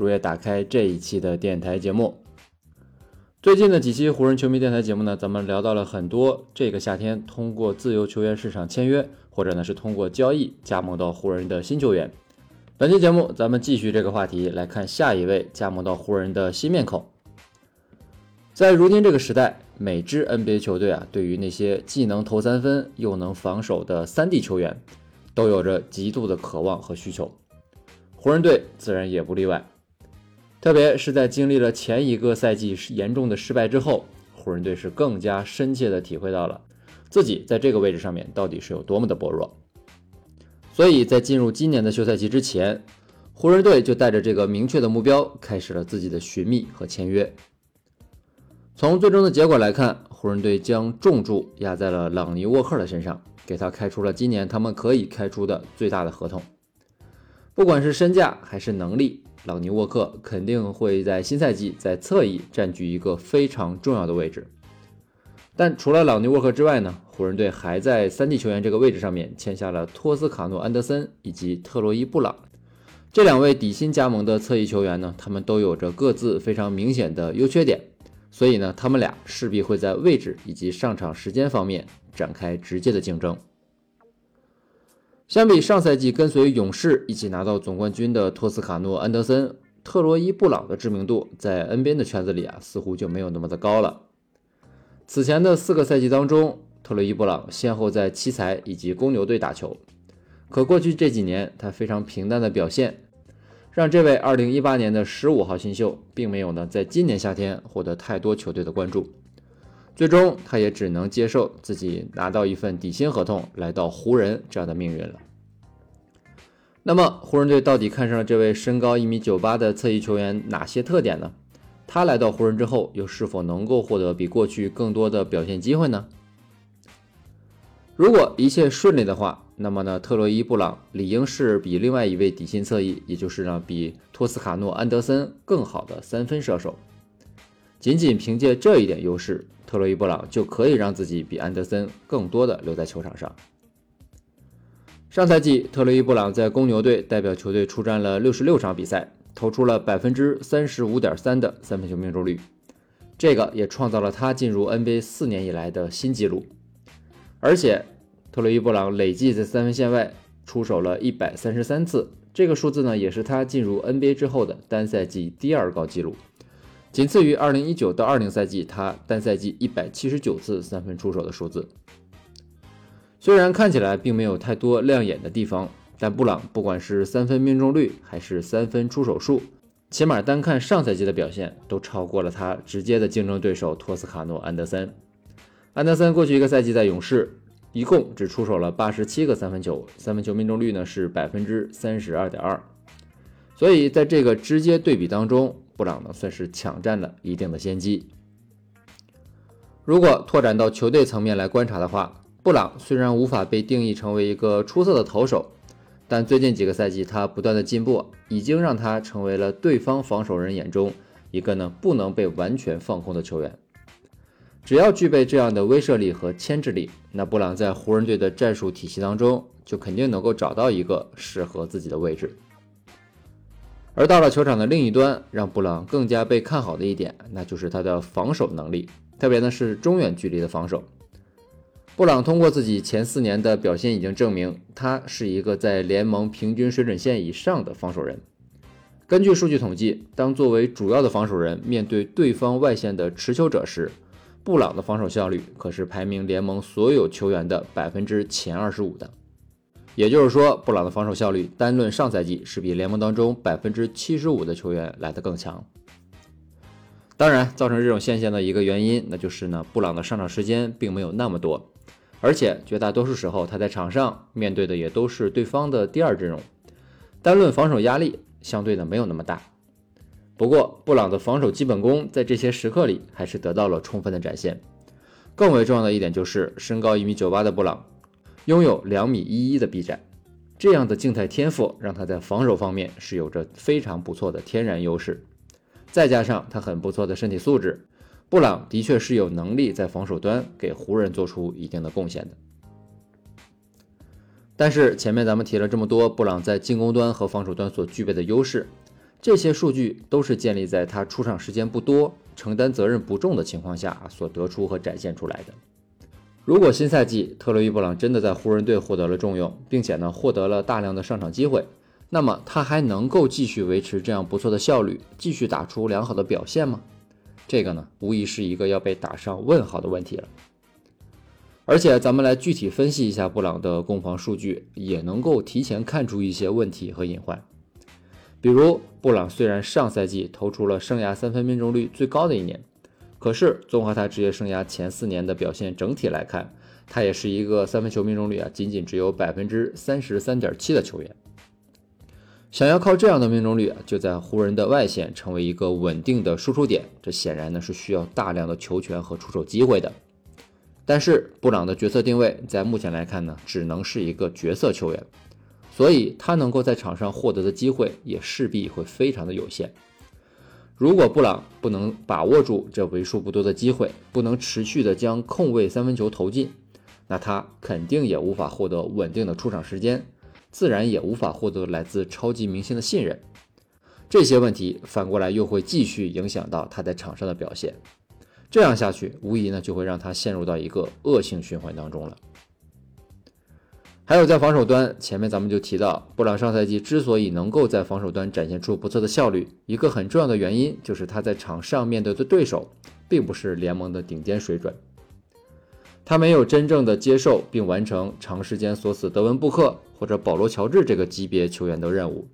如约打开这一期的电台节目。最近的几期湖人球迷电台节目呢，咱们聊到了很多这个夏天通过自由球员市场签约，或者呢是通过交易加盟到湖人的新球员。本期节目咱们继续这个话题，来看下一位加盟到湖人的新面孔。在如今这个时代，每支 NBA 球队啊，对于那些既能投三分又能防守的三 D 球员，都有着极度的渴望和需求。湖人队自然也不例外。特别是在经历了前一个赛季严重的失败之后，湖人队是更加深切的体会到了自己在这个位置上面到底是有多么的薄弱。所以在进入今年的休赛期之前，湖人队就带着这个明确的目标，开始了自己的寻觅和签约。从最终的结果来看，湖人队将重注压在了朗尼沃克的身上，给他开出了今年他们可以开出的最大的合同。不管是身价还是能力，朗尼沃克肯定会在新赛季在侧翼占据一个非常重要的位置。但除了朗尼沃克之外呢，湖人队还在三 D 球员这个位置上面签下了托斯卡诺安德森以及特洛伊布朗这两位底薪加盟的侧翼球员呢，他们都有着各自非常明显的优缺点。所以呢，他们俩势必会在位置以及上场时间方面展开直接的竞争。相比上赛季跟随勇士一起拿到总冠军的托斯卡诺、安德森、特洛伊、布朗的知名度，在 NBA 的圈子里啊，似乎就没有那么的高了。此前的四个赛季当中，特洛伊·布朗先后在奇才以及公牛队打球，可过去这几年他非常平淡的表现。让这位2018年的15号新秀，并没有呢在今年夏天获得太多球队的关注，最终他也只能接受自己拿到一份底薪合同，来到湖人这样的命运了。那么湖人队到底看上了这位身高一米九八的侧翼球员哪些特点呢？他来到湖人之后，又是否能够获得比过去更多的表现机会呢？如果一切顺利的话，那么呢，特洛伊·布朗理应是比另外一位底薪侧翼，也就是呢比托斯卡诺·安德森更好的三分射手。仅仅凭借这一点优势，特洛伊·布朗就可以让自己比安德森更多的留在球场上。上赛季，特洛伊·布朗在公牛队代表球队出战了六十六场比赛，投出了百分之三十五点三的三分球命中率，这个也创造了他进入 NBA 四年以来的新纪录。而且，特洛伊·布朗累计在三分线外出手了一百三十三次，这个数字呢，也是他进入 NBA 之后的单赛季第二高纪录，仅次于二零一九到二零赛季他单赛季一百七十九次三分出手的数字。虽然看起来并没有太多亮眼的地方，但布朗不管是三分命中率还是三分出手数，起码单看上赛季的表现，都超过了他直接的竞争对手托斯卡诺·安德森。安德森过去一个赛季在勇士，一共只出手了八十七个三分球，三分球命中率呢是百分之三十二点二。所以在这个直接对比当中，布朗呢算是抢占了一定的先机。如果拓展到球队层面来观察的话，布朗虽然无法被定义成为一个出色的投手，但最近几个赛季他不断的进步，已经让他成为了对方防守人眼中一个呢不能被完全放空的球员。只要具备这样的威慑力和牵制力，那布朗在湖人队的战术体系当中就肯定能够找到一个适合自己的位置。而到了球场的另一端，让布朗更加被看好的一点，那就是他的防守能力，特别呢是中远距离的防守。布朗通过自己前四年的表现已经证明，他是一个在联盟平均水准线以上的防守人。根据数据统计，当作为主要的防守人面对对方外线的持球者时，布朗的防守效率可是排名联盟所有球员的百分之前二十五的，也就是说，布朗的防守效率单论上赛季是比联盟当中百分之七十五的球员来得更强。当然，造成这种现象的一个原因，那就是呢，布朗的上场时间并没有那么多，而且绝大多数时候他在场上面对的也都是对方的第二阵容，单论防守压力相对的没有那么大。不过，布朗的防守基本功在这些时刻里还是得到了充分的展现。更为重要的一点就是，身高一米九八的布朗，拥有两米一一的臂展，这样的静态天赋让他在防守方面是有着非常不错的天然优势。再加上他很不错的身体素质，布朗的确是有能力在防守端给湖人做出一定的贡献的。但是前面咱们提了这么多，布朗在进攻端和防守端所具备的优势。这些数据都是建立在他出场时间不多、承担责任不重的情况下所得出和展现出来的。如果新赛季特洛伊·布朗真的在湖人队获得了重用，并且呢获得了大量的上场机会，那么他还能够继续维持这样不错的效率，继续打出良好的表现吗？这个呢，无疑是一个要被打上问号的问题了。而且，咱们来具体分析一下布朗的攻防数据，也能够提前看出一些问题和隐患。比如，布朗虽然上赛季投出了生涯三分命中率最高的一年，可是综合他职业生涯前四年的表现整体来看，他也是一个三分球命中率啊仅仅只有百分之三十三点七的球员。想要靠这样的命中率啊，就在湖人的外线成为一个稳定的输出点，这显然呢是需要大量的球权和出手机会的。但是，布朗的角色定位在目前来看呢，只能是一个角色球员。所以，他能够在场上获得的机会也势必会非常的有限。如果布朗不能把握住这为数不多的机会，不能持续的将空位三分球投进，那他肯定也无法获得稳定的出场时间，自然也无法获得来自超级明星的信任。这些问题反过来又会继续影响到他在场上的表现。这样下去，无疑呢就会让他陷入到一个恶性循环当中了。还有在防守端，前面咱们就提到，布朗上赛季之所以能够在防守端展现出不错的效率，一个很重要的原因就是他在场上面对的对手并不是联盟的顶尖水准，他没有真正的接受并完成长时间锁死德文布克或者保罗乔治这个级别球员的任务，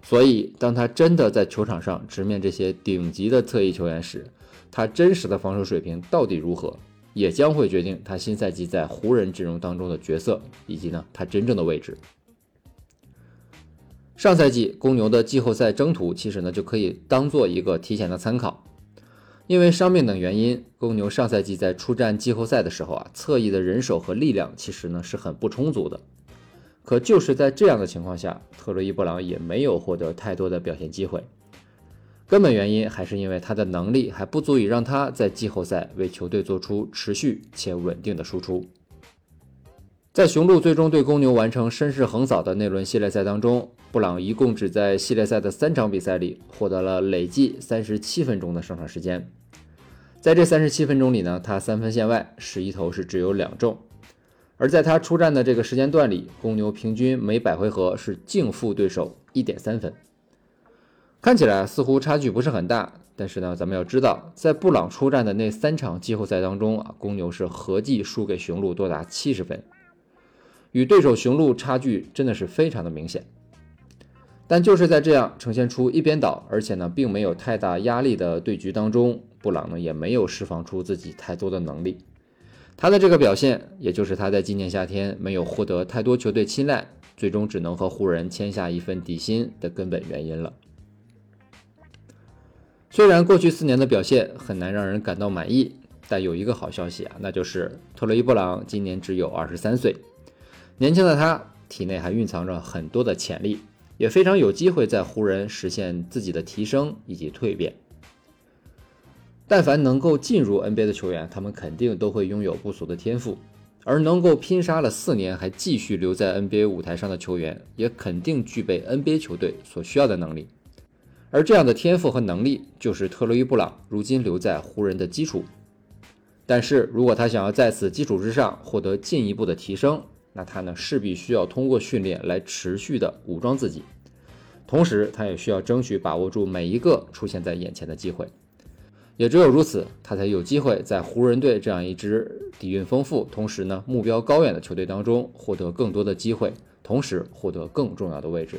所以当他真的在球场上直面这些顶级的侧翼球员时，他真实的防守水平到底如何？也将会决定他新赛季在湖人阵容当中的角色，以及呢他真正的位置。上赛季公牛的季后赛征途其实呢就可以当做一个提前的参考，因为伤病等原因，公牛上赛季在出战季后赛的时候啊，侧翼的人手和力量其实呢是很不充足的。可就是在这样的情况下，特洛伊布朗也没有获得太多的表现机会。根本原因还是因为他的能力还不足以让他在季后赛为球队做出持续且稳定的输出。在雄鹿最终对公牛完成绅士横扫的那轮系列赛当中，布朗一共只在系列赛的三场比赛里获得了累计三十七分钟的上场时间。在这三十七分钟里呢，他三分线外十一投是只有两中，而在他出战的这个时间段里，公牛平均每百回合是净负对手一点三分。看起来似乎差距不是很大，但是呢，咱们要知道，在布朗出战的那三场季后赛当中啊，公牛是合计输给雄鹿多达七十分，与对手雄鹿差距真的是非常的明显。但就是在这样呈现出一边倒，而且呢，并没有太大压力的对局当中，布朗呢也没有释放出自己太多的能力。他的这个表现，也就是他在今年夏天没有获得太多球队青睐，最终只能和湖人签下一份底薪的根本原因了。虽然过去四年的表现很难让人感到满意，但有一个好消息啊，那就是特洛伊·布朗今年只有二十三岁，年轻的他体内还蕴藏着很多的潜力，也非常有机会在湖人实现自己的提升以及蜕变。但凡能够进入 NBA 的球员，他们肯定都会拥有不俗的天赋，而能够拼杀了四年还继续留在 NBA 舞台上的球员，也肯定具备 NBA 球队所需要的能力。而这样的天赋和能力，就是特洛伊·布朗如今留在湖人的基础。但是如果他想要在此基础之上获得进一步的提升，那他呢势必需要通过训练来持续的武装自己，同时他也需要争取把握住每一个出现在眼前的机会。也只有如此，他才有机会在湖人队这样一支底蕴丰富、同时呢目标高远的球队当中获得更多的机会，同时获得更重要的位置。